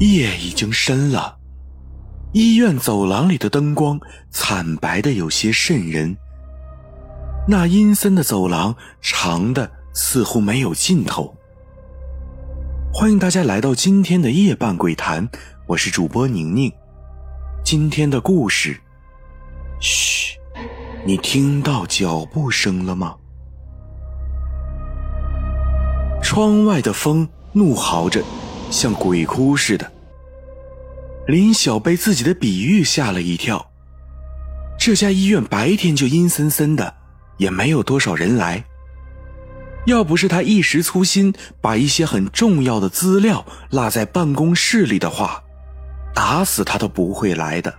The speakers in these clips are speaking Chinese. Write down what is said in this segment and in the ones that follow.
夜已经深了，医院走廊里的灯光惨白的有些瘆人。那阴森的走廊长的似乎没有尽头。欢迎大家来到今天的夜半鬼谈，我是主播宁宁。今天的故事，嘘，你听到脚步声了吗？窗外的风怒嚎着。像鬼哭似的，林晓被自己的比喻吓了一跳。这家医院白天就阴森森的，也没有多少人来。要不是他一时粗心，把一些很重要的资料落在办公室里的话，打死他都不会来的。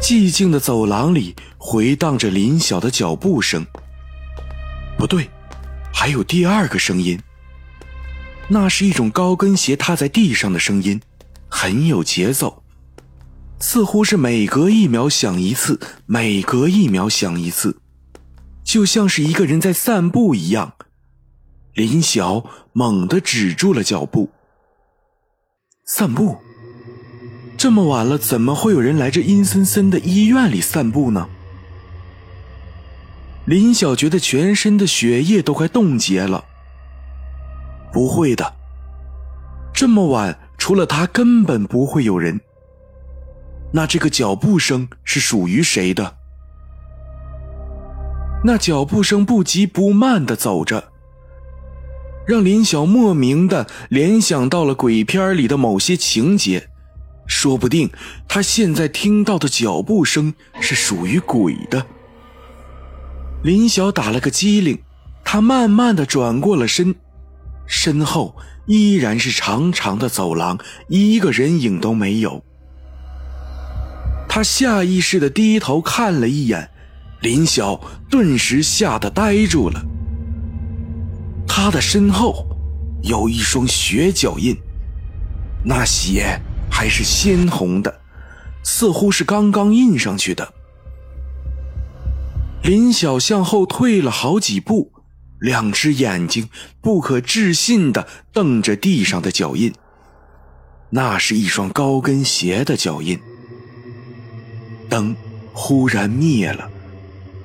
寂静的走廊里回荡着林晓的脚步声。不对，还有第二个声音。那是一种高跟鞋踏在地上的声音，很有节奏，似乎是每隔一秒响一次，每隔一秒响一次，就像是一个人在散步一样。林晓猛地止住了脚步。散步？这么晚了，怎么会有人来这阴森森的医院里散步呢？林晓觉得全身的血液都快冻结了。不会的，这么晚，除了他，根本不会有人。那这个脚步声是属于谁的？那脚步声不急不慢的走着，让林晓莫名的联想到了鬼片里的某些情节。说不定他现在听到的脚步声是属于鬼的。林晓打了个激灵，他慢慢的转过了身。身后依然是长长的走廊，一个人影都没有。他下意识的低头看了一眼，林晓顿时吓得呆住了。他的身后有一双血脚印，那血还是鲜红的，似乎是刚刚印上去的。林晓向后退了好几步。两只眼睛不可置信的瞪着地上的脚印，那是一双高跟鞋的脚印。灯忽然灭了，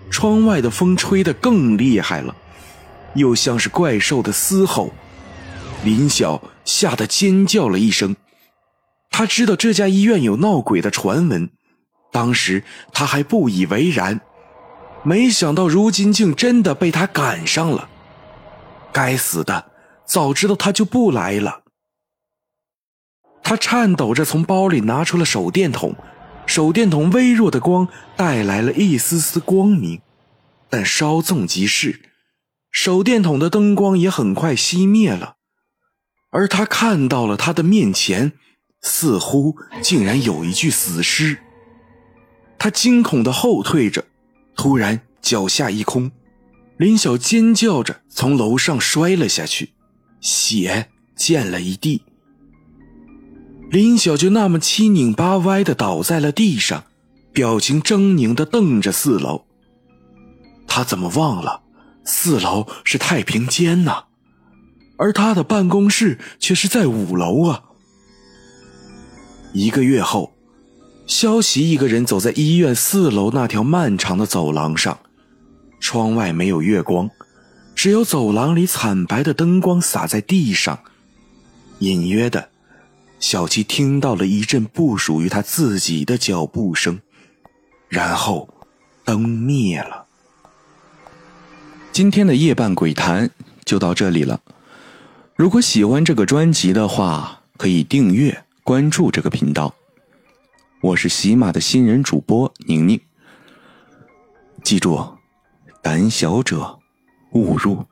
窗外的风吹得更厉害了，又像是怪兽的嘶吼。林晓吓得尖叫了一声，他知道这家医院有闹鬼的传闻，当时他还不以为然。没想到如今竟真的被他赶上了，该死的！早知道他就不来了。他颤抖着从包里拿出了手电筒，手电筒微弱的光带来了一丝丝光明，但稍纵即逝，手电筒的灯光也很快熄灭了。而他看到了他的面前，似乎竟然有一具死尸。他惊恐的后退着。突然，脚下一空，林晓尖叫着从楼上摔了下去，血溅了一地。林晓就那么七拧八歪的倒在了地上，表情狰狞的瞪着四楼。他怎么忘了，四楼是太平间呢？而他的办公室却是在五楼啊！一个月后。萧琪一个人走在医院四楼那条漫长的走廊上，窗外没有月光，只有走廊里惨白的灯光洒在地上。隐约的，小琪听到了一阵不属于他自己的脚步声，然后灯灭了。今天的夜半鬼谈就到这里了。如果喜欢这个专辑的话，可以订阅关注这个频道。我是喜马的新人主播宁宁。记住，胆小者勿入。